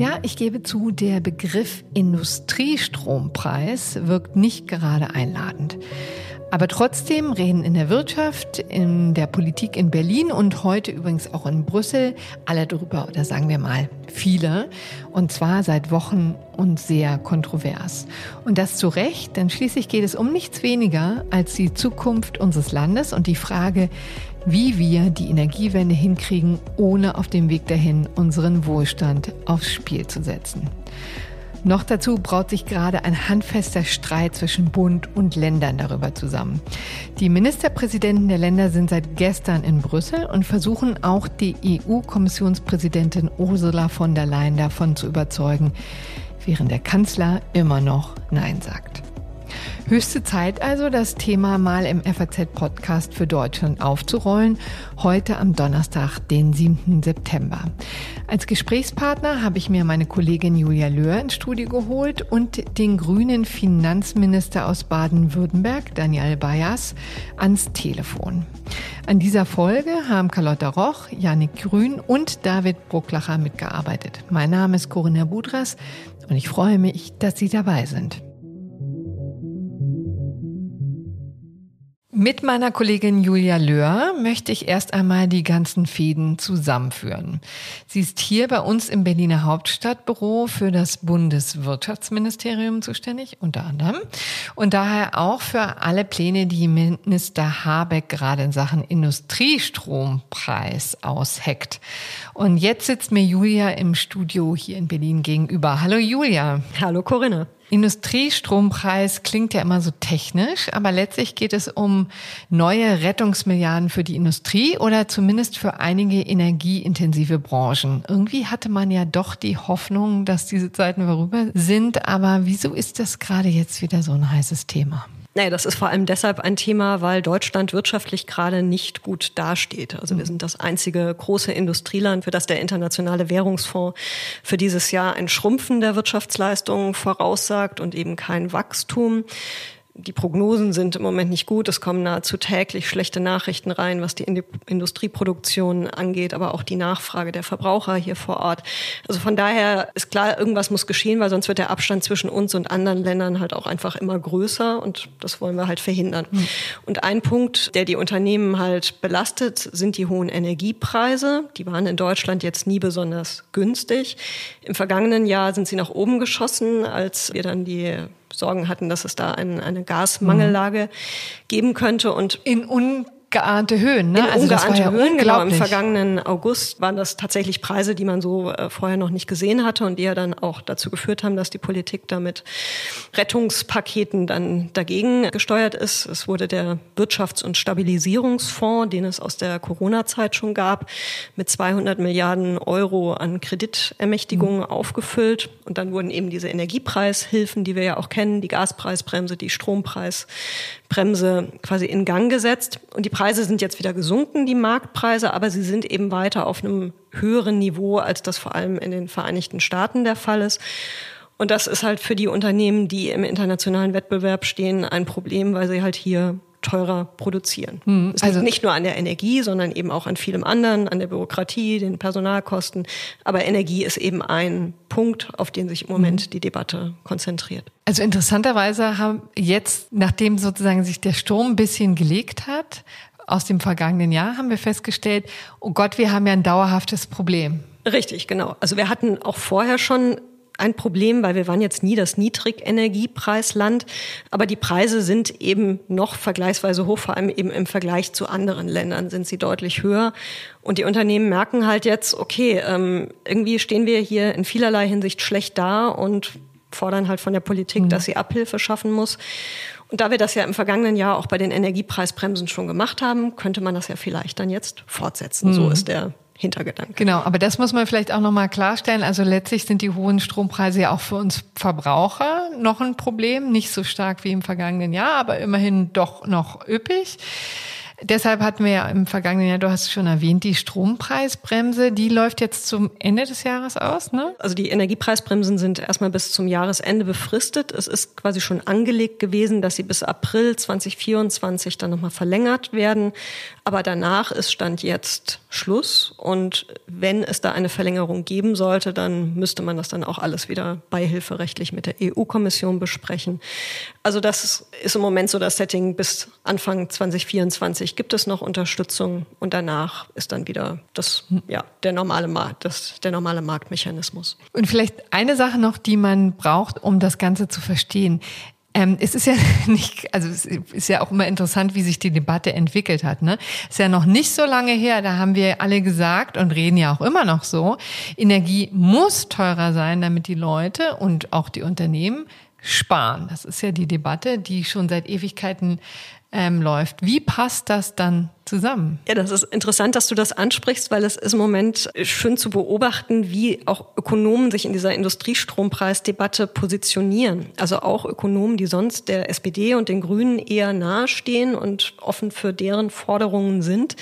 Ja, ich gebe zu, der Begriff Industriestrompreis wirkt nicht gerade einladend. Aber trotzdem reden in der Wirtschaft, in der Politik in Berlin und heute übrigens auch in Brüssel alle drüber, oder sagen wir mal viele, und zwar seit Wochen und sehr kontrovers. Und das zu Recht, denn schließlich geht es um nichts weniger als die Zukunft unseres Landes und die Frage, wie wir die Energiewende hinkriegen, ohne auf dem Weg dahin unseren Wohlstand aufs Spiel zu setzen. Noch dazu braut sich gerade ein handfester Streit zwischen Bund und Ländern darüber zusammen. Die Ministerpräsidenten der Länder sind seit gestern in Brüssel und versuchen auch die EU-Kommissionspräsidentin Ursula von der Leyen davon zu überzeugen, während der Kanzler immer noch Nein sagt. Höchste Zeit also, das Thema mal im FAZ-Podcast für Deutschland aufzurollen. Heute am Donnerstag, den 7. September. Als Gesprächspartner habe ich mir meine Kollegin Julia Löhr ins Studio geholt und den grünen Finanzminister aus Baden-Württemberg, Daniel Bayers, ans Telefon. An dieser Folge haben Carlotta Roch, Janik Grün und David Brucklacher mitgearbeitet. Mein Name ist Corinna Budras und ich freue mich, dass Sie dabei sind. Mit meiner Kollegin Julia Löhr möchte ich erst einmal die ganzen Fäden zusammenführen. Sie ist hier bei uns im Berliner Hauptstadtbüro für das Bundeswirtschaftsministerium zuständig, unter anderem. Und daher auch für alle Pläne, die Minister Habeck gerade in Sachen Industriestrompreis ausheckt. Und jetzt sitzt mir Julia im Studio hier in Berlin gegenüber. Hallo Julia. Hallo Corinna. Industriestrompreis klingt ja immer so technisch, aber letztlich geht es um neue Rettungsmilliarden für die Industrie oder zumindest für einige energieintensive Branchen. Irgendwie hatte man ja doch die Hoffnung, dass diese Zeiten vorüber sind, aber wieso ist das gerade jetzt wieder so ein heißes Thema? Naja, das ist vor allem deshalb ein Thema, weil Deutschland wirtschaftlich gerade nicht gut dasteht. Also wir mhm. sind das einzige große Industrieland, für das der Internationale Währungsfonds für dieses Jahr ein Schrumpfen der Wirtschaftsleistungen voraussagt und eben kein Wachstum die Prognosen sind im Moment nicht gut. Es kommen nahezu täglich schlechte Nachrichten rein, was die Industrieproduktion angeht, aber auch die Nachfrage der Verbraucher hier vor Ort. Also von daher ist klar, irgendwas muss geschehen, weil sonst wird der Abstand zwischen uns und anderen Ländern halt auch einfach immer größer und das wollen wir halt verhindern. Mhm. Und ein Punkt, der die Unternehmen halt belastet, sind die hohen Energiepreise. Die waren in Deutschland jetzt nie besonders günstig. Im vergangenen Jahr sind sie nach oben geschossen, als wir dann die Sorgen hatten, dass es da ein, eine Gasmangellage mhm. geben könnte. Und in un geahnte Höhen, ne? In also ungeahnte ja Höhen, genau. Im vergangenen August waren das tatsächlich Preise, die man so äh, vorher noch nicht gesehen hatte und die ja dann auch dazu geführt haben, dass die Politik damit Rettungspaketen dann dagegen gesteuert ist. Es wurde der Wirtschafts- und Stabilisierungsfonds, den es aus der Corona-Zeit schon gab, mit 200 Milliarden Euro an Kreditermächtigungen mhm. aufgefüllt. Und dann wurden eben diese Energiepreishilfen, die wir ja auch kennen, die Gaspreisbremse, die Strompreisbremse quasi in Gang gesetzt. Und die Preise sind jetzt wieder gesunken, die Marktpreise, aber sie sind eben weiter auf einem höheren Niveau, als das vor allem in den Vereinigten Staaten der Fall ist. Und das ist halt für die Unternehmen, die im internationalen Wettbewerb stehen, ein Problem, weil sie halt hier teurer produzieren. Hm, es also nicht nur an der Energie, sondern eben auch an vielem anderen, an der Bürokratie, den Personalkosten. Aber Energie ist eben ein Punkt, auf den sich im Moment hm. die Debatte konzentriert. Also interessanterweise haben jetzt, nachdem sozusagen sich der Sturm ein bisschen gelegt hat, aus dem vergangenen Jahr, haben wir festgestellt, oh Gott, wir haben ja ein dauerhaftes Problem. Richtig, genau. Also wir hatten auch vorher schon ein Problem, weil wir waren jetzt nie das Niedrigenergiepreisland, aber die Preise sind eben noch vergleichsweise hoch, vor allem eben im Vergleich zu anderen Ländern sind sie deutlich höher. Und die Unternehmen merken halt jetzt, okay, ähm, irgendwie stehen wir hier in vielerlei Hinsicht schlecht da und fordern halt von der Politik, mhm. dass sie Abhilfe schaffen muss. Und da wir das ja im vergangenen Jahr auch bei den Energiepreisbremsen schon gemacht haben, könnte man das ja vielleicht dann jetzt fortsetzen. Mhm. So ist der Hintergedanke. Genau, aber das muss man vielleicht auch nochmal klarstellen. Also letztlich sind die hohen Strompreise ja auch für uns Verbraucher noch ein Problem. Nicht so stark wie im vergangenen Jahr, aber immerhin doch noch üppig. Deshalb hatten wir ja im vergangenen Jahr, du hast es schon erwähnt, die Strompreisbremse, die läuft jetzt zum Ende des Jahres aus, ne? Also die Energiepreisbremsen sind erstmal bis zum Jahresende befristet. Es ist quasi schon angelegt gewesen, dass sie bis April 2024 dann nochmal verlängert werden. Aber danach ist Stand jetzt Schluss. Und wenn es da eine Verlängerung geben sollte, dann müsste man das dann auch alles wieder beihilferechtlich mit der EU-Kommission besprechen. Also das ist im Moment so das Setting. Bis Anfang 2024 gibt es noch Unterstützung und danach ist dann wieder das, ja, der normale Markt, das, der normale Marktmechanismus. Und vielleicht eine Sache noch, die man braucht, um das Ganze zu verstehen. Ähm, es ist ja nicht, also es ist ja auch immer interessant, wie sich die Debatte entwickelt hat. Ne? Ist ja noch nicht so lange her, da haben wir alle gesagt und reden ja auch immer noch so, Energie muss teurer sein, damit die Leute und auch die Unternehmen sparen. Das ist ja die Debatte, die schon seit Ewigkeiten ähm, läuft. Wie passt das dann zusammen? Ja, das ist interessant, dass du das ansprichst, weil es ist im Moment schön zu beobachten, wie auch Ökonomen sich in dieser Industriestrompreisdebatte positionieren. Also auch Ökonomen, die sonst der SPD und den Grünen eher nahestehen und offen für deren Forderungen sind,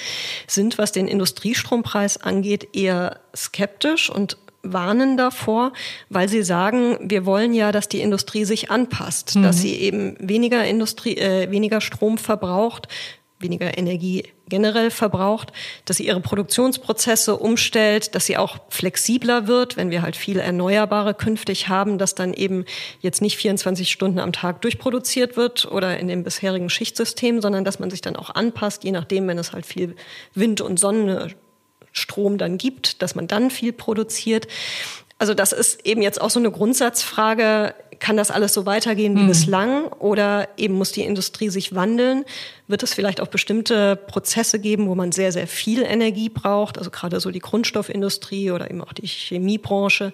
sind, was den Industriestrompreis angeht, eher skeptisch und warnen davor, weil sie sagen, wir wollen ja, dass die Industrie sich anpasst, mhm. dass sie eben weniger Industrie, äh, weniger Strom verbraucht, weniger Energie generell verbraucht, dass sie ihre Produktionsprozesse umstellt, dass sie auch flexibler wird, wenn wir halt viel Erneuerbare künftig haben, dass dann eben jetzt nicht 24 Stunden am Tag durchproduziert wird oder in dem bisherigen Schichtsystem, sondern dass man sich dann auch anpasst, je nachdem, wenn es halt viel Wind und Sonne Strom dann gibt, dass man dann viel produziert. Also das ist eben jetzt auch so eine Grundsatzfrage, kann das alles so weitergehen wie mhm. bislang oder eben muss die Industrie sich wandeln? Wird es vielleicht auch bestimmte Prozesse geben, wo man sehr, sehr viel Energie braucht, also gerade so die Grundstoffindustrie oder eben auch die Chemiebranche,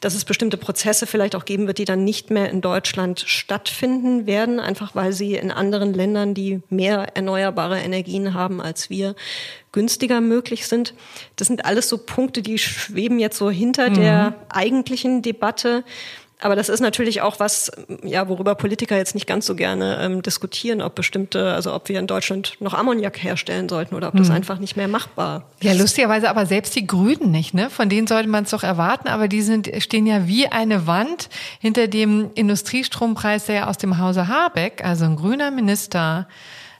dass es bestimmte Prozesse vielleicht auch geben wird, die dann nicht mehr in Deutschland stattfinden werden, einfach weil sie in anderen Ländern, die mehr erneuerbare Energien haben als wir, günstiger möglich sind. Das sind alles so Punkte, die schweben jetzt so hinter mhm. der eigentlichen Debatte. Aber das ist natürlich auch was, ja, worüber Politiker jetzt nicht ganz so gerne ähm, diskutieren, ob bestimmte, also ob wir in Deutschland noch Ammoniak herstellen sollten oder ob das hm. einfach nicht mehr machbar ist. Ja, lustigerweise aber selbst die Grünen nicht, ne? Von denen sollte man es doch erwarten, aber die sind, stehen ja wie eine Wand hinter dem Industriestrompreis, der ja aus dem Hause Habeck, also ein grüner Minister,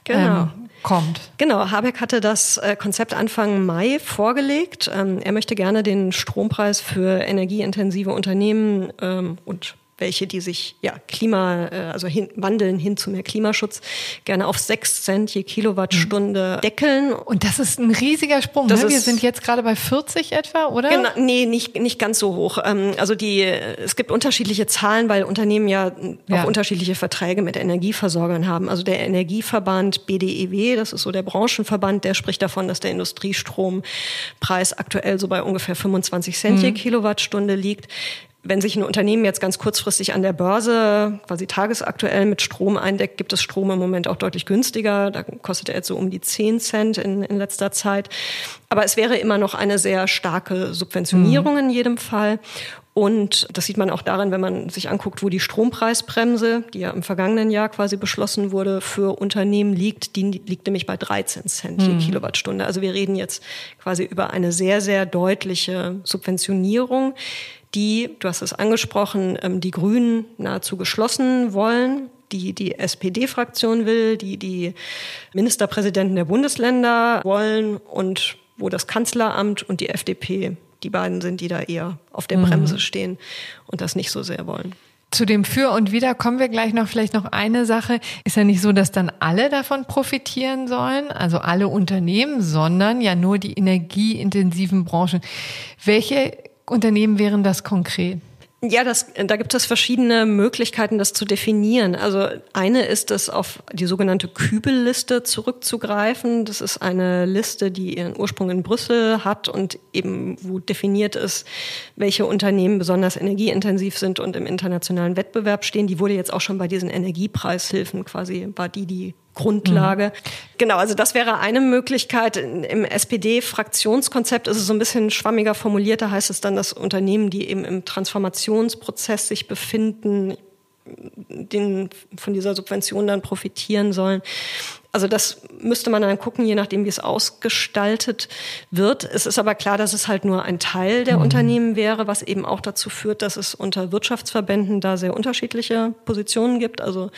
genau. ähm, kommt. Genau, Habeck hatte das äh, Konzept Anfang Mai vorgelegt. Ähm, er möchte gerne den Strompreis für energieintensive Unternehmen ähm, und welche, die sich ja Klima, äh, also hin, wandeln hin zu mehr Klimaschutz, gerne auf sechs Cent je Kilowattstunde mhm. deckeln. Und das ist ein riesiger Sprung. Ne? Wir sind jetzt gerade bei 40 etwa, oder? Genau, nee, nicht, nicht ganz so hoch. Ähm, also die, es gibt unterschiedliche Zahlen, weil Unternehmen ja, ja auch unterschiedliche Verträge mit Energieversorgern haben. Also der Energieverband BDEW, das ist so der Branchenverband, der spricht davon, dass der Industriestrompreis aktuell so bei ungefähr 25 Cent je mhm. Kilowattstunde liegt wenn sich ein Unternehmen jetzt ganz kurzfristig an der Börse quasi tagesaktuell mit Strom eindeckt, gibt es Strom im Moment auch deutlich günstiger. Da kostet er jetzt so um die 10 Cent in, in letzter Zeit. Aber es wäre immer noch eine sehr starke Subventionierung mhm. in jedem Fall. Und das sieht man auch daran, wenn man sich anguckt, wo die Strompreisbremse, die ja im vergangenen Jahr quasi beschlossen wurde, für Unternehmen liegt. Die liegt nämlich bei 13 Cent je mhm. Kilowattstunde. Also wir reden jetzt quasi über eine sehr, sehr deutliche Subventionierung die, du hast es angesprochen, ähm, die Grünen nahezu geschlossen wollen, die die SPD-Fraktion will, die die Ministerpräsidenten der Bundesländer wollen und wo das Kanzleramt und die FDP die beiden sind, die da eher auf der mhm. Bremse stehen und das nicht so sehr wollen. Zu dem Für und Wider kommen wir gleich noch. Vielleicht noch eine Sache. Ist ja nicht so, dass dann alle davon profitieren sollen, also alle Unternehmen, sondern ja nur die energieintensiven Branchen. Welche Unternehmen wären das konkret? Ja, das, da gibt es verschiedene Möglichkeiten, das zu definieren. Also eine ist es, auf die sogenannte Kübelliste zurückzugreifen. Das ist eine Liste, die ihren Ursprung in Brüssel hat und eben wo definiert ist, welche Unternehmen besonders energieintensiv sind und im internationalen Wettbewerb stehen. Die wurde jetzt auch schon bei diesen Energiepreishilfen quasi, war die die Grundlage. Mhm. Genau, also das wäre eine Möglichkeit. Im SPD-Fraktionskonzept ist es so ein bisschen schwammiger formuliert. Da heißt es dann, dass Unternehmen, die eben im Transformationsprozess sich befinden, den, von dieser Subvention dann profitieren sollen. Also das müsste man dann gucken, je nachdem, wie es ausgestaltet wird. Es ist aber klar, dass es halt nur ein Teil der mhm. Unternehmen wäre, was eben auch dazu führt, dass es unter Wirtschaftsverbänden da sehr unterschiedliche Positionen gibt. Also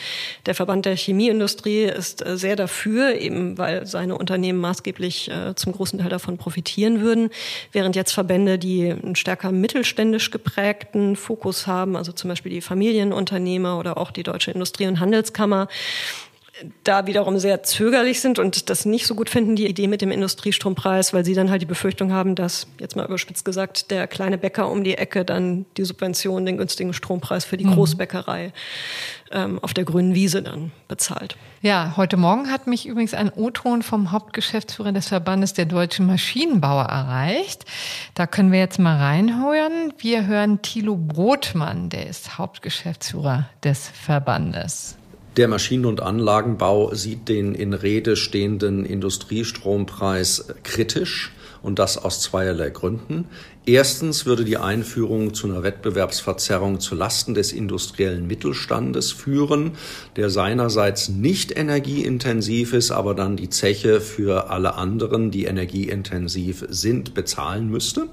der Verband der Chemieindustrie ist äh, sehr dafür, eben weil seine Unternehmen maßgeblich äh, zum großen Teil davon profitieren würden, während jetzt Verbände, die einen stärker mittelständisch geprägten Fokus haben, also zum Beispiel die Familienunternehmer oder auch die Deutsche Industrie- und Handelskammer, da wiederum sehr zögerlich sind und das nicht so gut finden, die Idee mit dem Industriestrompreis, weil sie dann halt die Befürchtung haben, dass, jetzt mal überspitzt gesagt, der kleine Bäcker um die Ecke dann die Subvention, den günstigen Strompreis für die mhm. Großbäckerei ähm, auf der grünen Wiese dann bezahlt. Ja, heute Morgen hat mich übrigens ein O-Ton vom Hauptgeschäftsführer des Verbandes der deutschen Maschinenbauer erreicht. Da können wir jetzt mal reinhören. Wir hören Thilo Brotmann, der ist Hauptgeschäftsführer des Verbandes. Der Maschinen- und Anlagenbau sieht den in Rede stehenden Industriestrompreis kritisch und das aus zweierlei Gründen. Erstens würde die Einführung zu einer Wettbewerbsverzerrung zu Lasten des industriellen Mittelstandes führen, der seinerseits nicht energieintensiv ist, aber dann die Zeche für alle anderen, die energieintensiv sind, bezahlen müsste.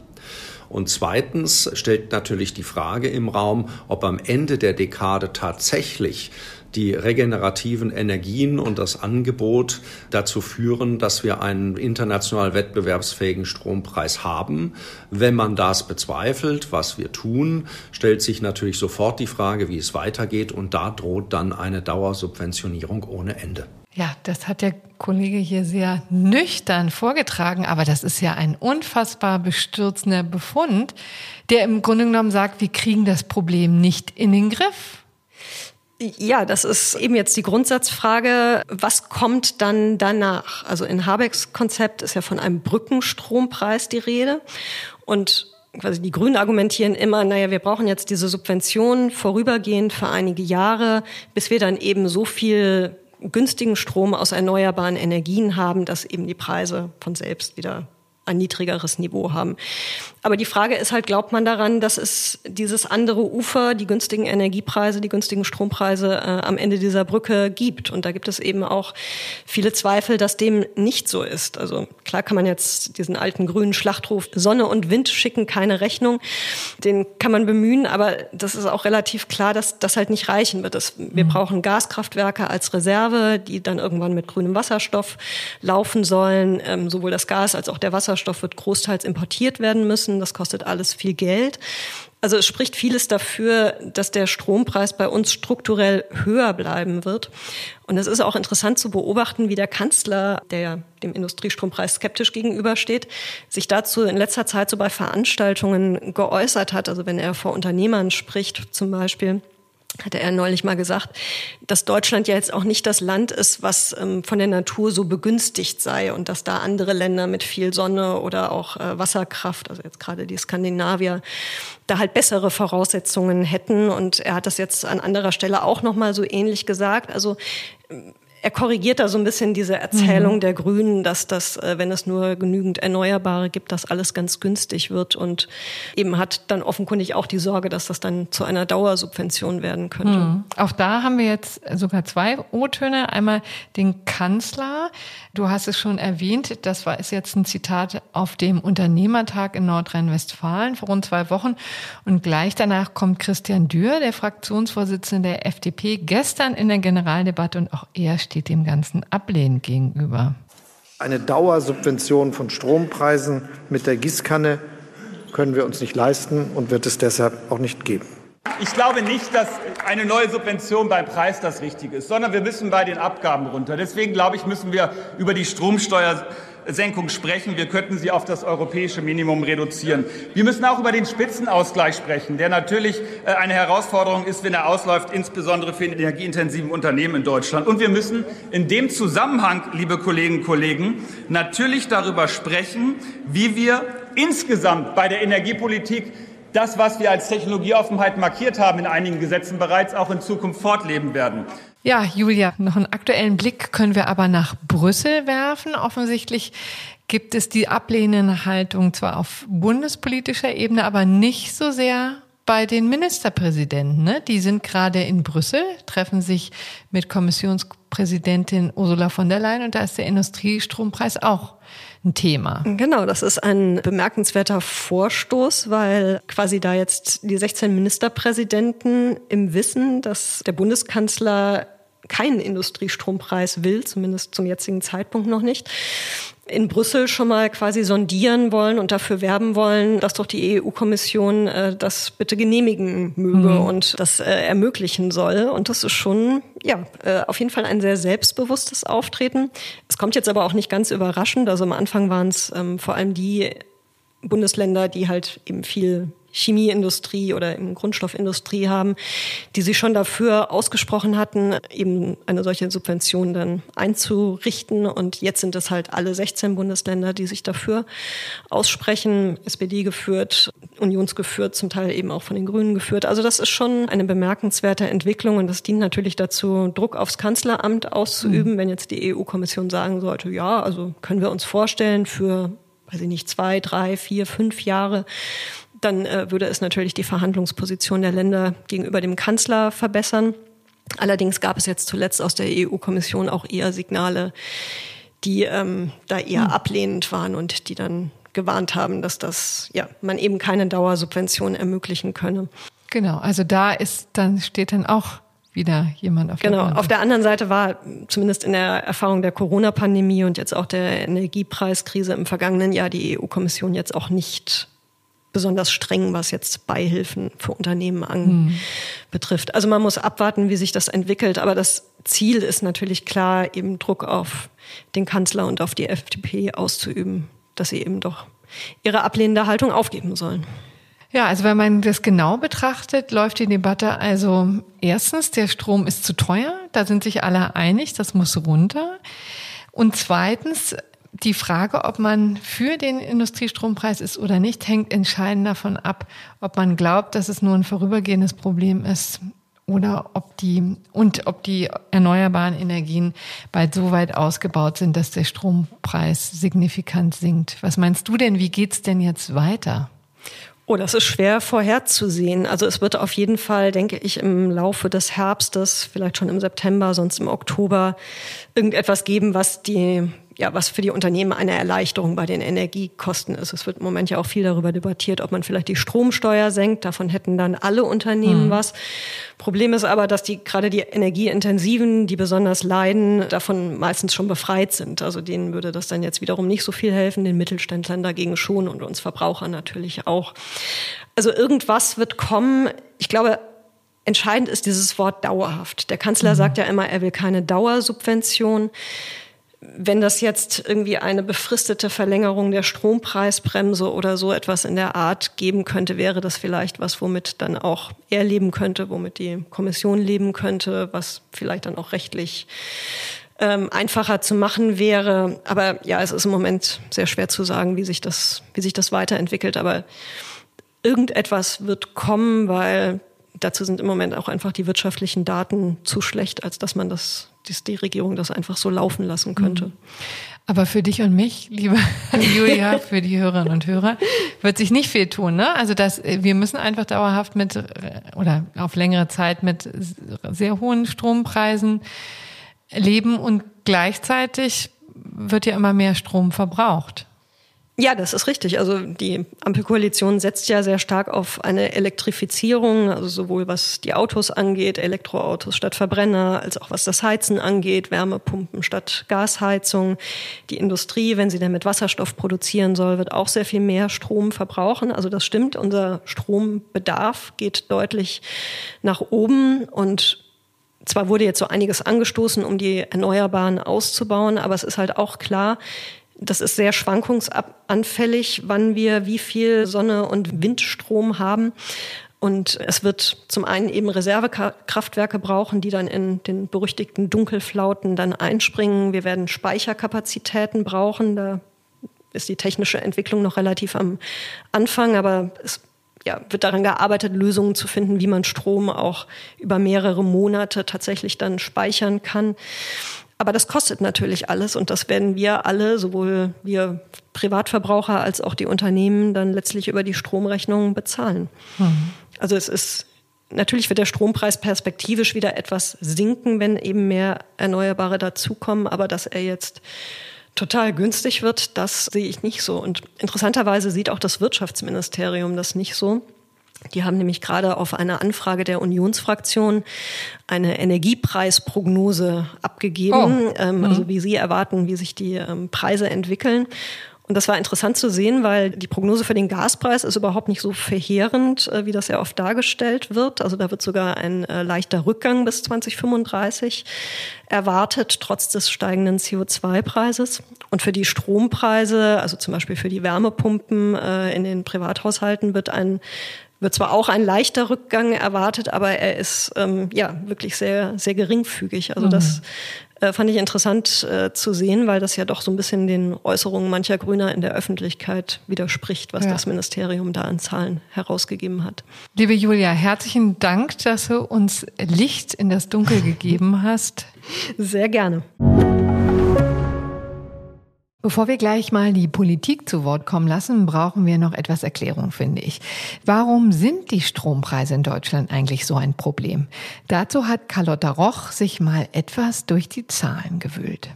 Und zweitens stellt natürlich die Frage im Raum, ob am Ende der Dekade tatsächlich die regenerativen Energien und das Angebot dazu führen, dass wir einen international wettbewerbsfähigen Strompreis haben. Wenn man das bezweifelt, was wir tun, stellt sich natürlich sofort die Frage, wie es weitergeht. Und da droht dann eine Dauersubventionierung ohne Ende. Ja, das hat der Kollege hier sehr nüchtern vorgetragen, aber das ist ja ein unfassbar bestürzender Befund, der im Grunde genommen sagt, wir kriegen das Problem nicht in den Griff. Ja, das ist eben jetzt die Grundsatzfrage, was kommt dann danach? Also in Habecks Konzept ist ja von einem Brückenstrompreis die Rede und quasi die Grünen argumentieren immer, naja, wir brauchen jetzt diese Subventionen vorübergehend für einige Jahre, bis wir dann eben so viel günstigen Strom aus erneuerbaren Energien haben, dass eben die Preise von selbst wieder ein niedrigeres Niveau haben. Aber die Frage ist halt, glaubt man daran, dass es dieses andere Ufer, die günstigen Energiepreise, die günstigen Strompreise äh, am Ende dieser Brücke gibt? Und da gibt es eben auch viele Zweifel, dass dem nicht so ist. Also klar kann man jetzt diesen alten grünen Schlachtruf Sonne und Wind schicken keine Rechnung. Den kann man bemühen, aber das ist auch relativ klar, dass das halt nicht reichen wird. Das, wir mhm. brauchen Gaskraftwerke als Reserve, die dann irgendwann mit grünem Wasserstoff laufen sollen. Ähm, sowohl das Gas als auch der Wasserstoff wird großteils importiert werden müssen. Das kostet alles viel Geld. Also es spricht vieles dafür, dass der Strompreis bei uns strukturell höher bleiben wird. Und es ist auch interessant zu beobachten, wie der Kanzler, der dem Industriestrompreis skeptisch gegenübersteht, sich dazu in letzter Zeit so bei Veranstaltungen geäußert hat. Also wenn er vor Unternehmern spricht zum Beispiel hatte er neulich mal gesagt, dass Deutschland ja jetzt auch nicht das Land ist, was ähm, von der Natur so begünstigt sei und dass da andere Länder mit viel Sonne oder auch äh, Wasserkraft, also jetzt gerade die Skandinavier, da halt bessere Voraussetzungen hätten. Und er hat das jetzt an anderer Stelle auch noch mal so ähnlich gesagt. Also er korrigiert da so ein bisschen diese Erzählung mhm. der Grünen, dass das, äh, wenn es nur genügend Erneuerbare gibt, dass alles ganz günstig wird und eben hat dann offenkundig auch die Sorge, dass das dann zu einer Dauersubvention werden könnte. Mhm. Auch da haben wir jetzt sogar zwei O-Töne. Einmal den Kanzler. Du hast es schon erwähnt. Das war, ist jetzt ein Zitat auf dem Unternehmertag in Nordrhein-Westfalen vor rund zwei Wochen. Und gleich danach kommt Christian Dürr, der Fraktionsvorsitzende der FDP, gestern in der Generaldebatte und auch er steht steht dem Ganzen ablehnend gegenüber. Eine Dauersubvention von Strompreisen mit der Gießkanne können wir uns nicht leisten und wird es deshalb auch nicht geben. Ich glaube nicht, dass eine neue Subvention beim Preis das Richtige ist, sondern wir müssen bei den Abgaben runter. Deswegen glaube ich, müssen wir über die Stromsteuer Senkung sprechen. Wir könnten sie auf das europäische Minimum reduzieren. Wir müssen auch über den Spitzenausgleich sprechen, der natürlich äh, eine Herausforderung ist, wenn er ausläuft, insbesondere für energieintensiven Unternehmen in Deutschland. Und wir müssen in dem Zusammenhang, liebe Kolleginnen und Kollegen, natürlich darüber sprechen, wie wir insgesamt bei der Energiepolitik das, was wir als Technologieoffenheit markiert haben in einigen Gesetzen bereits, auch in Zukunft fortleben werden. Ja, Julia, noch einen aktuellen Blick können wir aber nach Brüssel werfen. Offensichtlich gibt es die ablehnende Haltung zwar auf bundespolitischer Ebene, aber nicht so sehr bei den Ministerpräsidenten. Ne? Die sind gerade in Brüssel, treffen sich mit Kommissionspräsidentin Ursula von der Leyen und da ist der Industriestrompreis auch ein Thema. Genau, das ist ein bemerkenswerter Vorstoß, weil quasi da jetzt die 16 Ministerpräsidenten im Wissen, dass der Bundeskanzler keinen Industriestrompreis will, zumindest zum jetzigen Zeitpunkt noch nicht, in Brüssel schon mal quasi sondieren wollen und dafür werben wollen, dass doch die EU-Kommission äh, das bitte genehmigen möge mhm. und das äh, ermöglichen soll. Und das ist schon, ja, äh, auf jeden Fall ein sehr selbstbewusstes Auftreten. Es kommt jetzt aber auch nicht ganz überraschend. Also am Anfang waren es ähm, vor allem die Bundesländer, die halt eben viel Chemieindustrie oder im Grundstoffindustrie haben, die sich schon dafür ausgesprochen hatten, eben eine solche Subvention dann einzurichten. Und jetzt sind es halt alle 16 Bundesländer, die sich dafür aussprechen. SPD geführt, Unionsgeführt, zum Teil eben auch von den Grünen geführt. Also das ist schon eine bemerkenswerte Entwicklung und das dient natürlich dazu, Druck aufs Kanzleramt auszuüben, mhm. wenn jetzt die EU-Kommission sagen sollte, ja, also können wir uns vorstellen für weiß ich nicht, zwei, drei, vier, fünf Jahre dann äh, würde es natürlich die Verhandlungsposition der Länder gegenüber dem Kanzler verbessern. Allerdings gab es jetzt zuletzt aus der EU-Kommission auch eher Signale, die ähm, da eher hm. ablehnend waren und die dann gewarnt haben, dass das ja man eben keine Dauersubvention ermöglichen könne. Genau, also da ist dann steht dann auch wieder jemand auf genau. der Genau. Auf der anderen Seite war zumindest in der Erfahrung der Corona-Pandemie und jetzt auch der Energiepreiskrise im vergangenen Jahr die EU-Kommission jetzt auch nicht besonders streng, was jetzt Beihilfen für Unternehmen anbetrifft. Mhm. Also man muss abwarten, wie sich das entwickelt. Aber das Ziel ist natürlich klar, eben Druck auf den Kanzler und auf die FDP auszuüben, dass sie eben doch ihre ablehnende Haltung aufgeben sollen. Ja, also wenn man das genau betrachtet, läuft die Debatte also erstens, der Strom ist zu teuer, da sind sich alle einig, das muss runter. Und zweitens, die Frage, ob man für den Industriestrompreis ist oder nicht, hängt entscheidend davon ab, ob man glaubt, dass es nur ein vorübergehendes Problem ist oder ob die und ob die erneuerbaren Energien bald so weit ausgebaut sind, dass der Strompreis signifikant sinkt. Was meinst du denn? Wie geht's denn jetzt weiter? Oh, das ist schwer vorherzusehen. Also es wird auf jeden Fall, denke ich, im Laufe des Herbstes, vielleicht schon im September, sonst im Oktober, irgendetwas geben, was die ja, was für die Unternehmen eine Erleichterung bei den Energiekosten ist. Es wird im Moment ja auch viel darüber debattiert, ob man vielleicht die Stromsteuer senkt. Davon hätten dann alle Unternehmen mhm. was. Problem ist aber, dass die gerade die energieintensiven, die besonders leiden, davon meistens schon befreit sind. Also denen würde das dann jetzt wiederum nicht so viel helfen, den Mittelständlern dagegen schon und uns Verbrauchern natürlich auch. Also irgendwas wird kommen. Ich glaube, entscheidend ist dieses Wort dauerhaft. Der Kanzler mhm. sagt ja immer, er will keine Dauersubvention wenn das jetzt irgendwie eine befristete Verlängerung der Strompreisbremse oder so etwas in der Art geben könnte, wäre das vielleicht was, womit dann auch er leben könnte, womit die Kommission leben könnte, was vielleicht dann auch rechtlich ähm, einfacher zu machen wäre. Aber ja, es ist im Moment sehr schwer zu sagen, wie sich das, wie sich das weiterentwickelt. Aber irgendetwas wird kommen, weil dazu sind im Moment auch einfach die wirtschaftlichen Daten zu schlecht, als dass man das dass die Regierung das einfach so laufen lassen könnte. Mhm. Aber für dich und mich, liebe Julia, für die Hörerinnen und Hörer, wird sich nicht viel tun. Ne? Also das, wir müssen einfach dauerhaft mit oder auf längere Zeit mit sehr hohen Strompreisen leben und gleichzeitig wird ja immer mehr Strom verbraucht. Ja, das ist richtig. Also die Ampelkoalition setzt ja sehr stark auf eine Elektrifizierung, also sowohl was die Autos angeht, Elektroautos statt Verbrenner, als auch was das Heizen angeht, Wärmepumpen statt Gasheizung. Die Industrie, wenn sie denn mit Wasserstoff produzieren soll, wird auch sehr viel mehr Strom verbrauchen. Also das stimmt, unser Strombedarf geht deutlich nach oben und zwar wurde jetzt so einiges angestoßen, um die Erneuerbaren auszubauen, aber es ist halt auch klar, das ist sehr schwankungsanfällig, wann wir wie viel Sonne und Windstrom haben. Und es wird zum einen eben Reservekraftwerke brauchen, die dann in den berüchtigten Dunkelflauten dann einspringen. Wir werden Speicherkapazitäten brauchen. Da ist die technische Entwicklung noch relativ am Anfang, aber es ja, wird daran gearbeitet, Lösungen zu finden, wie man Strom auch über mehrere Monate tatsächlich dann speichern kann. Aber das kostet natürlich alles und das werden wir alle, sowohl wir Privatverbraucher als auch die Unternehmen, dann letztlich über die Stromrechnungen bezahlen. Mhm. Also es ist Natürlich wird der Strompreis perspektivisch wieder etwas sinken, wenn eben mehr Erneuerbare dazukommen, aber dass er jetzt total günstig wird, das sehe ich nicht so. Und interessanterweise sieht auch das Wirtschaftsministerium das nicht so. Die haben nämlich gerade auf eine Anfrage der Unionsfraktion eine Energiepreisprognose abgegeben, oh. ähm, also mhm. wie sie erwarten, wie sich die ähm, Preise entwickeln. Und das war interessant zu sehen, weil die Prognose für den Gaspreis ist überhaupt nicht so verheerend, äh, wie das ja oft dargestellt wird. Also da wird sogar ein äh, leichter Rückgang bis 2035 erwartet, trotz des steigenden CO2-Preises. Und für die Strompreise, also zum Beispiel für die Wärmepumpen äh, in den Privathaushalten, wird ein wird zwar auch ein leichter Rückgang erwartet, aber er ist ähm, ja wirklich sehr, sehr geringfügig. Also mhm. das äh, fand ich interessant äh, zu sehen, weil das ja doch so ein bisschen den Äußerungen mancher Grüner in der Öffentlichkeit widerspricht, was ja. das Ministerium da an Zahlen herausgegeben hat. Liebe Julia, herzlichen Dank, dass du uns Licht in das Dunkel gegeben hast. Sehr gerne. Bevor wir gleich mal die Politik zu Wort kommen lassen, brauchen wir noch etwas Erklärung, finde ich. Warum sind die Strompreise in Deutschland eigentlich so ein Problem? Dazu hat Carlotta Roch sich mal etwas durch die Zahlen gewühlt.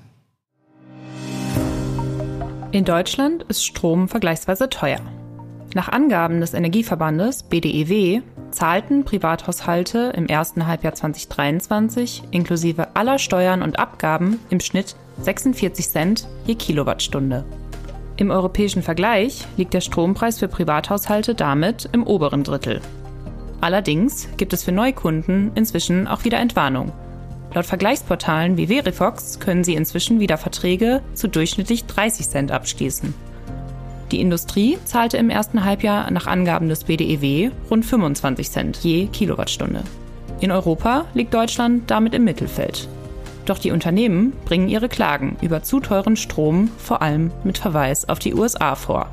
In Deutschland ist Strom vergleichsweise teuer. Nach Angaben des Energieverbandes BDEW zahlten Privathaushalte im ersten Halbjahr 2023 inklusive aller Steuern und Abgaben im Schnitt 46 Cent je Kilowattstunde. Im europäischen Vergleich liegt der Strompreis für Privathaushalte damit im oberen Drittel. Allerdings gibt es für Neukunden inzwischen auch wieder Entwarnung. Laut Vergleichsportalen wie Verifox können sie inzwischen wieder Verträge zu durchschnittlich 30 Cent abschließen. Die Industrie zahlte im ersten Halbjahr nach Angaben des BDEW rund 25 Cent je Kilowattstunde. In Europa liegt Deutschland damit im Mittelfeld. Doch die Unternehmen bringen ihre Klagen über zu teuren Strom vor allem mit Verweis auf die USA vor.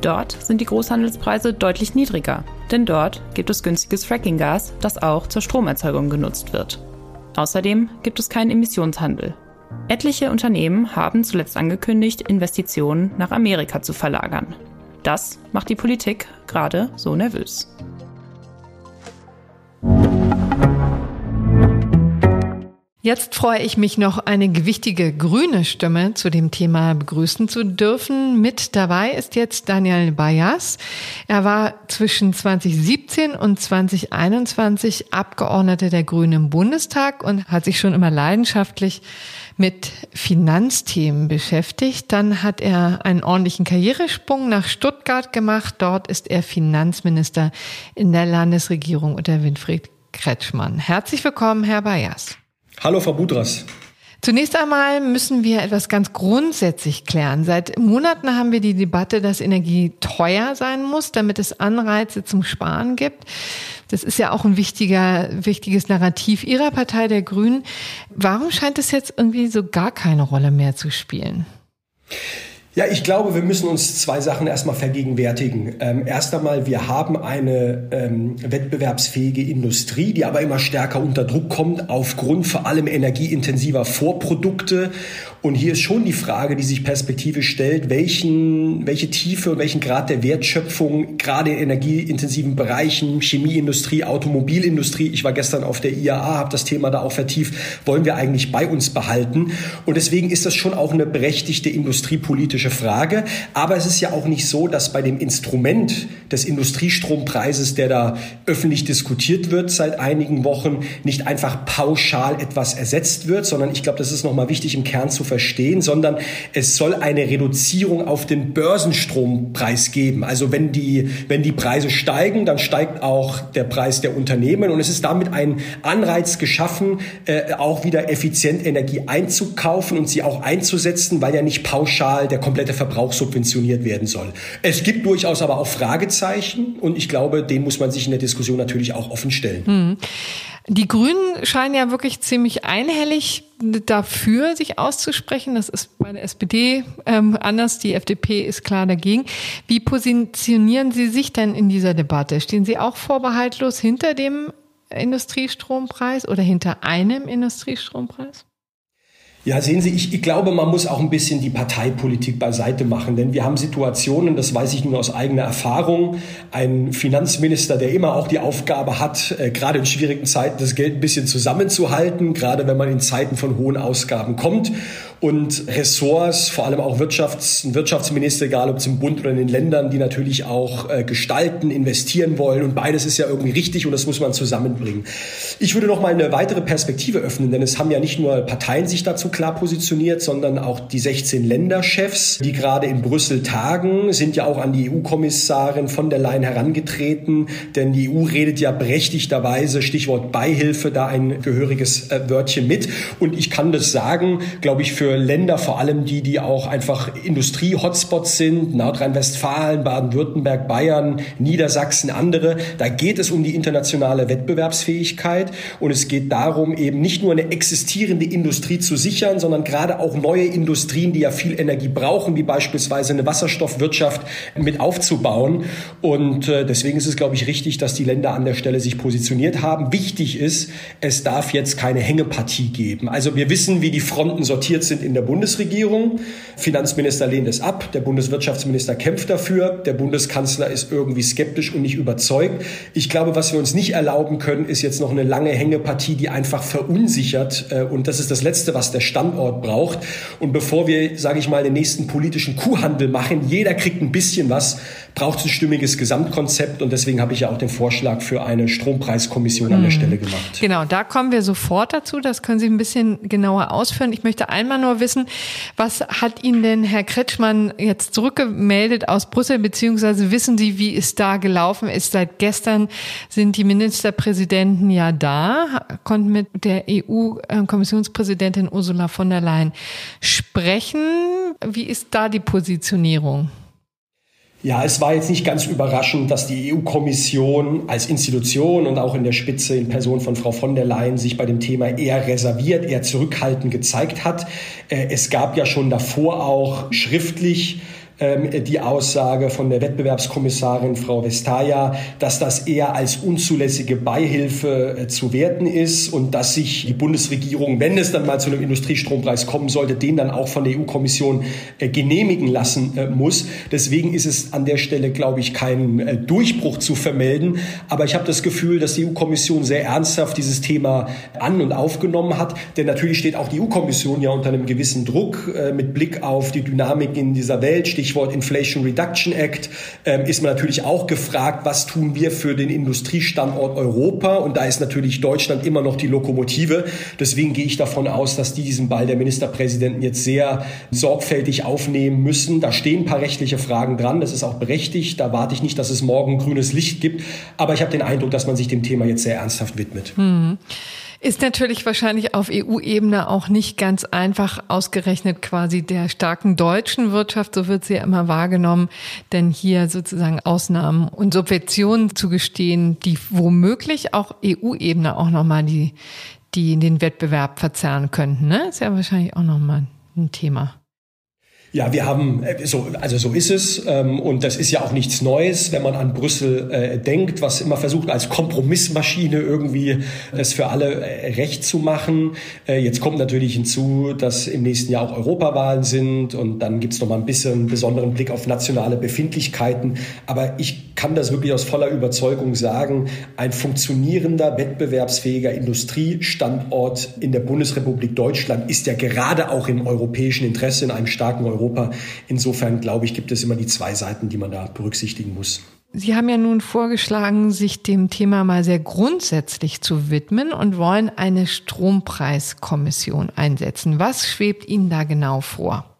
Dort sind die Großhandelspreise deutlich niedriger, denn dort gibt es günstiges Frackinggas, das auch zur Stromerzeugung genutzt wird. Außerdem gibt es keinen Emissionshandel. Etliche Unternehmen haben zuletzt angekündigt, Investitionen nach Amerika zu verlagern. Das macht die Politik gerade so nervös. Jetzt freue ich mich noch, eine gewichtige grüne Stimme zu dem Thema begrüßen zu dürfen. Mit dabei ist jetzt Daniel Bayas. Er war zwischen 2017 und 2021 Abgeordneter der Grünen im Bundestag und hat sich schon immer leidenschaftlich mit Finanzthemen beschäftigt. Dann hat er einen ordentlichen Karrieresprung nach Stuttgart gemacht. Dort ist er Finanzminister in der Landesregierung unter Winfried Kretschmann. Herzlich willkommen, Herr Bayas. Hallo, Frau Budras. Zunächst einmal müssen wir etwas ganz grundsätzlich klären. Seit Monaten haben wir die Debatte, dass Energie teuer sein muss, damit es Anreize zum Sparen gibt. Das ist ja auch ein wichtiger, wichtiges Narrativ Ihrer Partei, der Grünen. Warum scheint es jetzt irgendwie so gar keine Rolle mehr zu spielen? Ja, ich glaube, wir müssen uns zwei Sachen erstmal vergegenwärtigen. Ähm, erst einmal, wir haben eine ähm, wettbewerbsfähige Industrie, die aber immer stärker unter Druck kommt aufgrund vor allem energieintensiver Vorprodukte und hier ist schon die Frage, die sich perspektivisch stellt, welchen, welche Tiefe und welchen Grad der Wertschöpfung gerade in energieintensiven Bereichen, Chemieindustrie, Automobilindustrie, ich war gestern auf der IAA, habe das Thema da auch vertieft, wollen wir eigentlich bei uns behalten. Und deswegen ist das schon auch eine berechtigte industriepolitische Frage. Aber es ist ja auch nicht so, dass bei dem Instrument des Industriestrompreises, der da öffentlich diskutiert wird seit einigen Wochen, nicht einfach pauschal etwas ersetzt wird, sondern ich glaube, das ist nochmal wichtig im Kern zu verstehen verstehen, sondern es soll eine Reduzierung auf den Börsenstrompreis geben. Also wenn die, wenn die Preise steigen, dann steigt auch der Preis der Unternehmen und es ist damit ein Anreiz geschaffen, äh, auch wieder effizient Energie einzukaufen und sie auch einzusetzen, weil ja nicht pauschal der komplette Verbrauch subventioniert werden soll. Es gibt durchaus aber auch Fragezeichen und ich glaube, den muss man sich in der Diskussion natürlich auch offen stellen. Hm. Die Grünen scheinen ja wirklich ziemlich einhellig dafür, sich auszusprechen. Das ist bei der SPD ähm, anders. Die FDP ist klar dagegen. Wie positionieren Sie sich denn in dieser Debatte? Stehen Sie auch vorbehaltlos hinter dem Industriestrompreis oder hinter einem Industriestrompreis? Ja, sehen Sie, ich, ich glaube, man muss auch ein bisschen die Parteipolitik beiseite machen, denn wir haben Situationen, das weiß ich nun aus eigener Erfahrung, ein Finanzminister, der immer auch die Aufgabe hat, äh, gerade in schwierigen Zeiten das Geld ein bisschen zusammenzuhalten, gerade wenn man in Zeiten von hohen Ausgaben kommt und Ressorts, vor allem auch Wirtschafts-, Wirtschaftsminister, egal ob zum Bund oder in den Ländern, die natürlich auch äh, gestalten, investieren wollen und beides ist ja irgendwie richtig und das muss man zusammenbringen. Ich würde noch mal eine weitere Perspektive öffnen, denn es haben ja nicht nur Parteien sich dazu klar positioniert, sondern auch die 16 Länderchefs, die gerade in Brüssel tagen, sind ja auch an die EU-Kommissarin von der Leyen herangetreten, denn die EU redet ja berechtigterweise, Stichwort Beihilfe, da ein gehöriges äh, Wörtchen mit. Und ich kann das sagen, glaube ich, für Länder, vor allem die, die auch einfach Industrie-Hotspots sind, Nordrhein-Westfalen, Baden-Württemberg, Bayern, Niedersachsen, andere, da geht es um die internationale Wettbewerbsfähigkeit und es geht darum, eben nicht nur eine existierende Industrie zu sichern, sichern, sondern gerade auch neue Industrien, die ja viel Energie brauchen, wie beispielsweise eine Wasserstoffwirtschaft mit aufzubauen. Und äh, deswegen ist es, glaube ich, richtig, dass die Länder an der Stelle sich positioniert haben. Wichtig ist, es darf jetzt keine Hängepartie geben. Also wir wissen, wie die Fronten sortiert sind in der Bundesregierung. Finanzminister lehnt es ab, der Bundeswirtschaftsminister kämpft dafür, der Bundeskanzler ist irgendwie skeptisch und nicht überzeugt. Ich glaube, was wir uns nicht erlauben können, ist jetzt noch eine lange Hängepartie, die einfach verunsichert. Äh, und das ist das Letzte, was der Standort braucht. Und bevor wir, sage ich mal, den nächsten politischen Kuhhandel machen, jeder kriegt ein bisschen was, braucht es ein stimmiges Gesamtkonzept. Und deswegen habe ich ja auch den Vorschlag für eine Strompreiskommission an der hm. Stelle gemacht. Genau, da kommen wir sofort dazu. Das können Sie ein bisschen genauer ausführen. Ich möchte einmal nur wissen, was hat Ihnen denn Herr Kretschmann jetzt zurückgemeldet aus Brüssel, beziehungsweise wissen Sie, wie es da gelaufen ist? Seit gestern sind die Ministerpräsidenten ja da, konnten mit der EU-Kommissionspräsidentin Ursula Ursula von der Leyen sprechen. Wie ist da die Positionierung? Ja, es war jetzt nicht ganz überraschend, dass die EU-Kommission als Institution und auch in der Spitze in Person von Frau von der Leyen sich bei dem Thema eher reserviert, eher zurückhaltend gezeigt hat. Äh, es gab ja schon davor auch schriftlich die Aussage von der Wettbewerbskommissarin Frau Vestager, dass das eher als unzulässige Beihilfe äh, zu werten ist und dass sich die Bundesregierung, wenn es dann mal zu einem Industriestrompreis kommen sollte, den dann auch von der EU-Kommission äh, genehmigen lassen äh, muss. Deswegen ist es an der Stelle, glaube ich, kein Durchbruch zu vermelden. Aber ich habe das Gefühl, dass die EU-Kommission sehr ernsthaft dieses Thema an und aufgenommen hat. Denn natürlich steht auch die EU-Kommission ja unter einem gewissen Druck mit Blick auf die Dynamik in dieser Welt. Steht Stichwort Inflation Reduction Act, ähm, ist man natürlich auch gefragt, was tun wir für den Industriestandort Europa? Und da ist natürlich Deutschland immer noch die Lokomotive. Deswegen gehe ich davon aus, dass die diesen Ball der Ministerpräsidenten jetzt sehr sorgfältig aufnehmen müssen. Da stehen ein paar rechtliche Fragen dran. Das ist auch berechtigt. Da warte ich nicht, dass es morgen grünes Licht gibt. Aber ich habe den Eindruck, dass man sich dem Thema jetzt sehr ernsthaft widmet. Mhm. Ist natürlich wahrscheinlich auf EU-Ebene auch nicht ganz einfach ausgerechnet quasi der starken deutschen Wirtschaft, so wird sie ja immer wahrgenommen, denn hier sozusagen Ausnahmen und Subventionen zu gestehen, die womöglich auch EU-Ebene auch nochmal die, die den Wettbewerb verzerren könnten. Ne? Ist ja wahrscheinlich auch nochmal ein Thema. Ja, wir haben, äh, so, also so ist es. Ähm, und das ist ja auch nichts Neues, wenn man an Brüssel äh, denkt, was immer versucht, als Kompromissmaschine irgendwie es für alle äh, recht zu machen. Äh, jetzt kommt natürlich hinzu, dass im nächsten Jahr auch Europawahlen sind und dann gibt's noch mal ein bisschen einen besonderen Blick auf nationale Befindlichkeiten. Aber ich kann das wirklich aus voller Überzeugung sagen, ein funktionierender, wettbewerbsfähiger Industriestandort in der Bundesrepublik Deutschland ist ja gerade auch im europäischen Interesse, in einem starken Europa Europa. Insofern glaube ich, gibt es immer die zwei Seiten, die man da berücksichtigen muss. Sie haben ja nun vorgeschlagen, sich dem Thema mal sehr grundsätzlich zu widmen und wollen eine Strompreiskommission einsetzen. Was schwebt Ihnen da genau vor?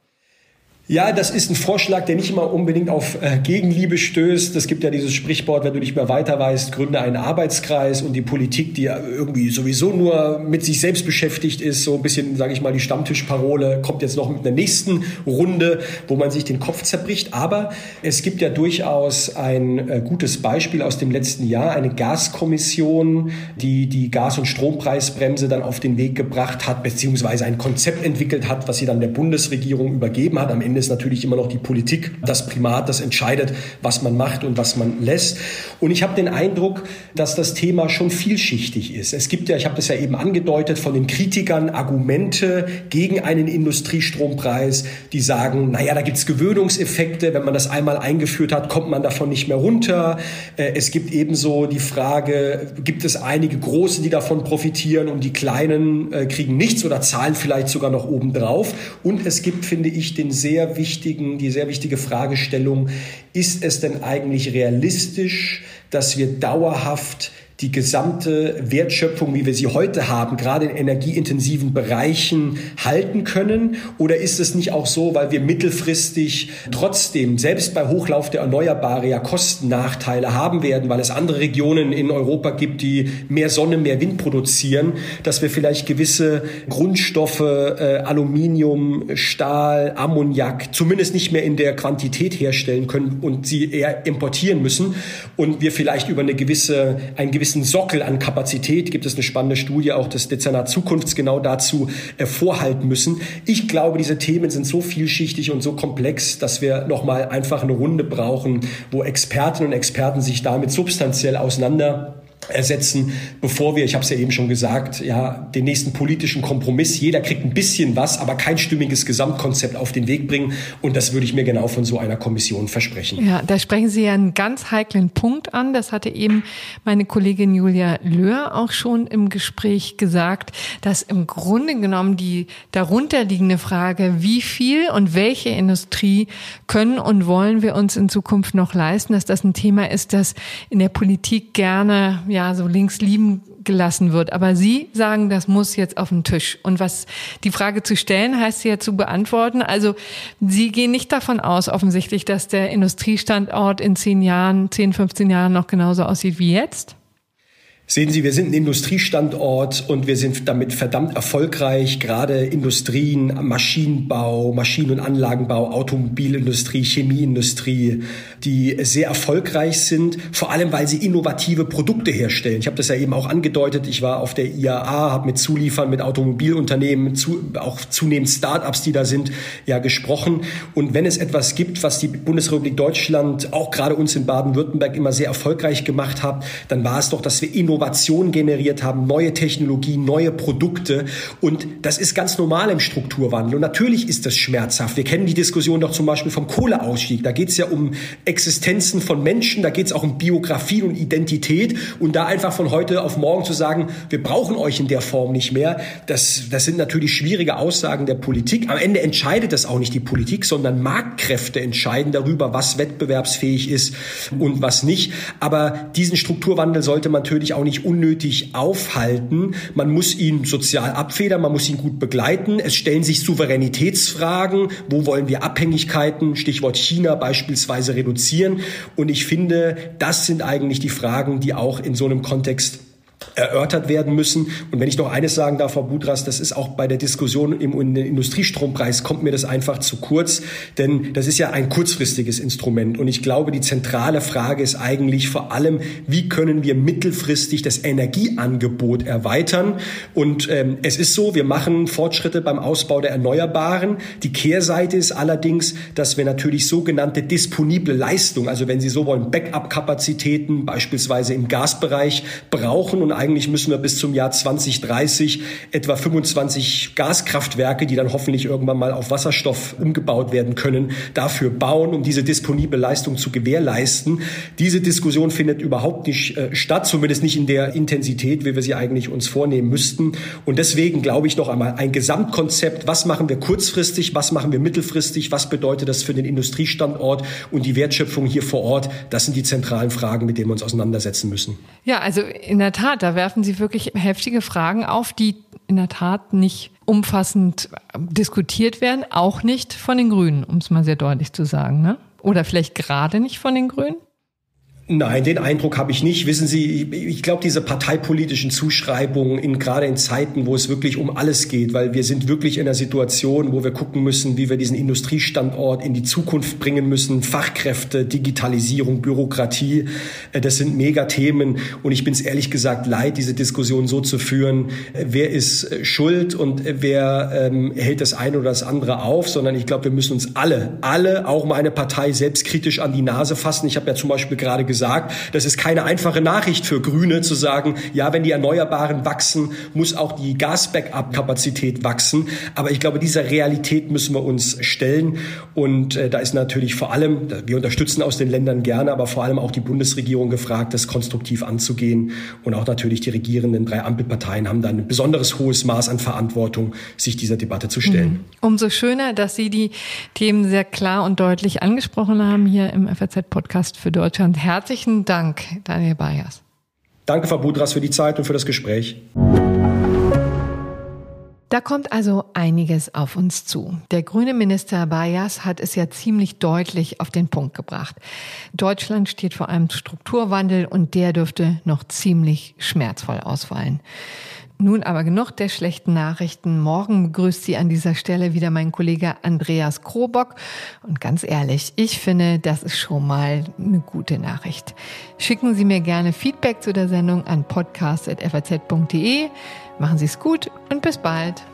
Ja, das ist ein Vorschlag, der nicht immer unbedingt auf äh, Gegenliebe stößt. Es gibt ja dieses Sprichwort, wenn du nicht mehr weiter weißt, gründe einen Arbeitskreis und die Politik, die ja irgendwie sowieso nur mit sich selbst beschäftigt ist, so ein bisschen, sage ich mal, die Stammtischparole, kommt jetzt noch mit einer nächsten Runde, wo man sich den Kopf zerbricht. Aber es gibt ja durchaus ein äh, gutes Beispiel aus dem letzten Jahr, eine Gaskommission, die die Gas- und Strompreisbremse dann auf den Weg gebracht hat, beziehungsweise ein Konzept entwickelt hat, was sie dann der Bundesregierung übergeben hat. Am Ende Ende ist natürlich immer noch die Politik das Primat, das entscheidet, was man macht und was man lässt. Und ich habe den Eindruck, dass das Thema schon vielschichtig ist. Es gibt ja, ich habe das ja eben angedeutet, von den Kritikern Argumente gegen einen Industriestrompreis, die sagen, naja, da gibt es Gewöhnungseffekte, wenn man das einmal eingeführt hat, kommt man davon nicht mehr runter. Äh, es gibt ebenso die Frage, gibt es einige Große, die davon profitieren und die Kleinen äh, kriegen nichts oder zahlen vielleicht sogar noch obendrauf. Und es gibt, finde ich, den sehr wichtigen, die sehr wichtige Fragestellung, ist es denn eigentlich realistisch, dass wir dauerhaft die gesamte Wertschöpfung, wie wir sie heute haben, gerade in energieintensiven Bereichen halten können? Oder ist es nicht auch so, weil wir mittelfristig trotzdem, selbst bei Hochlauf der Erneuerbare, ja Kostennachteile haben werden, weil es andere Regionen in Europa gibt, die mehr Sonne, mehr Wind produzieren, dass wir vielleicht gewisse Grundstoffe, äh, Aluminium, Stahl, Ammoniak, zumindest nicht mehr in der Quantität herstellen können und sie eher importieren müssen und wir vielleicht über eine gewisse, ein gewisses gewissen Sockel an Kapazität, gibt es eine spannende Studie auch des Dezernat Zukunfts genau dazu äh, vorhalten müssen. Ich glaube, diese Themen sind so vielschichtig und so komplex, dass wir nochmal einfach eine Runde brauchen, wo Expertinnen und Experten sich damit substanziell auseinander ersetzen, bevor wir, ich habe es ja eben schon gesagt, ja, den nächsten politischen Kompromiss, jeder kriegt ein bisschen was, aber kein stimmiges Gesamtkonzept auf den Weg bringen. Und das würde ich mir genau von so einer Kommission versprechen. Ja, da sprechen Sie ja einen ganz heiklen Punkt an. Das hatte eben meine Kollegin Julia Löhr auch schon im Gespräch gesagt, dass im Grunde genommen die darunterliegende Frage, wie viel und welche Industrie können und wollen wir uns in Zukunft noch leisten, dass das ein Thema ist, das in der Politik gerne ja so links lieben gelassen wird. Aber Sie sagen, das muss jetzt auf den Tisch. Und was die Frage zu stellen, heißt sie ja zu beantworten. Also Sie gehen nicht davon aus, offensichtlich, dass der Industriestandort in zehn Jahren, zehn, 15 Jahren noch genauso aussieht wie jetzt? Sehen Sie, wir sind ein Industriestandort und wir sind damit verdammt erfolgreich. Gerade Industrien, Maschinenbau, Maschinen- und Anlagenbau, Automobilindustrie, Chemieindustrie, die sehr erfolgreich sind, vor allem weil sie innovative Produkte herstellen. Ich habe das ja eben auch angedeutet. Ich war auf der IAA, habe mit Zuliefern, mit Automobilunternehmen, zu, auch zunehmend Start-ups, die da sind, ja gesprochen. Und wenn es etwas gibt, was die Bundesrepublik Deutschland, auch gerade uns in Baden-Württemberg immer sehr erfolgreich gemacht hat, dann war es doch, dass wir innovativ Innovation generiert haben, neue Technologien, neue Produkte. Und das ist ganz normal im Strukturwandel. Und natürlich ist das schmerzhaft. Wir kennen die Diskussion doch zum Beispiel vom Kohleausstieg. Da geht es ja um Existenzen von Menschen, da geht es auch um Biografie und Identität. Und da einfach von heute auf morgen zu sagen, wir brauchen euch in der Form nicht mehr, das, das sind natürlich schwierige Aussagen der Politik. Am Ende entscheidet das auch nicht die Politik, sondern Marktkräfte entscheiden darüber, was wettbewerbsfähig ist und was nicht. Aber diesen Strukturwandel sollte man natürlich auch nicht unnötig aufhalten. Man muss ihn sozial abfedern, man muss ihn gut begleiten. Es stellen sich Souveränitätsfragen. Wo wollen wir Abhängigkeiten, Stichwort China beispielsweise, reduzieren? Und ich finde, das sind eigentlich die Fragen, die auch in so einem Kontext erörtert werden müssen. Und wenn ich noch eines sagen darf, Frau Budras, das ist auch bei der Diskussion im, Industriestrompreis kommt mir das einfach zu kurz, denn das ist ja ein kurzfristiges Instrument. Und ich glaube, die zentrale Frage ist eigentlich vor allem, wie können wir mittelfristig das Energieangebot erweitern? Und ähm, es ist so, wir machen Fortschritte beim Ausbau der Erneuerbaren. Die Kehrseite ist allerdings, dass wir natürlich sogenannte disponible Leistung, also wenn Sie so wollen, Backup-Kapazitäten beispielsweise im Gasbereich brauchen und eigentlich müssen wir bis zum Jahr 2030 etwa 25 Gaskraftwerke, die dann hoffentlich irgendwann mal auf Wasserstoff umgebaut werden können, dafür bauen, um diese disponible Leistung zu gewährleisten. Diese Diskussion findet überhaupt nicht äh, statt, zumindest nicht in der Intensität, wie wir sie eigentlich uns vornehmen müssten. Und deswegen glaube ich noch einmal ein Gesamtkonzept. Was machen wir kurzfristig? Was machen wir mittelfristig? Was bedeutet das für den Industriestandort und die Wertschöpfung hier vor Ort? Das sind die zentralen Fragen, mit denen wir uns auseinandersetzen müssen. Ja, also in der Tat, da werfen Sie wirklich heftige Fragen auf, die in der Tat nicht umfassend diskutiert werden, auch nicht von den Grünen, um es mal sehr deutlich zu sagen, ne? Oder vielleicht gerade nicht von den Grünen? Nein, den Eindruck habe ich nicht. Wissen Sie, ich glaube, diese parteipolitischen Zuschreibungen, in, gerade in Zeiten, wo es wirklich um alles geht, weil wir sind wirklich in einer Situation, wo wir gucken müssen, wie wir diesen Industriestandort in die Zukunft bringen müssen. Fachkräfte, Digitalisierung, Bürokratie, äh, das sind Megathemen. Und ich bin es ehrlich gesagt leid, diese Diskussion so zu führen, äh, wer ist äh, schuld und wer ähm, hält das eine oder das andere auf, sondern ich glaube, wir müssen uns alle, alle, auch meine Partei selbstkritisch an die Nase fassen. Ich habe ja zum Beispiel gerade gesagt, das ist keine einfache Nachricht für Grüne zu sagen, ja, wenn die Erneuerbaren wachsen, muss auch die Gas-Backup-Kapazität wachsen. Aber ich glaube, dieser Realität müssen wir uns stellen. Und äh, da ist natürlich vor allem, wir unterstützen aus den Ländern gerne, aber vor allem auch die Bundesregierung gefragt, das konstruktiv anzugehen. Und auch natürlich die regierenden drei Ampelparteien haben da ein besonderes hohes Maß an Verantwortung, sich dieser Debatte zu stellen. Mhm. Umso schöner, dass Sie die Themen sehr klar und deutlich angesprochen haben hier im FAZ-Podcast für Deutschland. Herzlichen Herzlichen Dank, Daniel Bayers. Danke, Frau Budras, für die Zeit und für das Gespräch. Da kommt also einiges auf uns zu. Der grüne Minister Bayas hat es ja ziemlich deutlich auf den Punkt gebracht. Deutschland steht vor einem Strukturwandel und der dürfte noch ziemlich schmerzvoll ausfallen. Nun aber genug der schlechten Nachrichten. Morgen begrüßt Sie an dieser Stelle wieder mein Kollege Andreas Krobock. Und ganz ehrlich, ich finde, das ist schon mal eine gute Nachricht. Schicken Sie mir gerne Feedback zu der Sendung an podcast.faz.de. Machen Sie es gut und bis bald.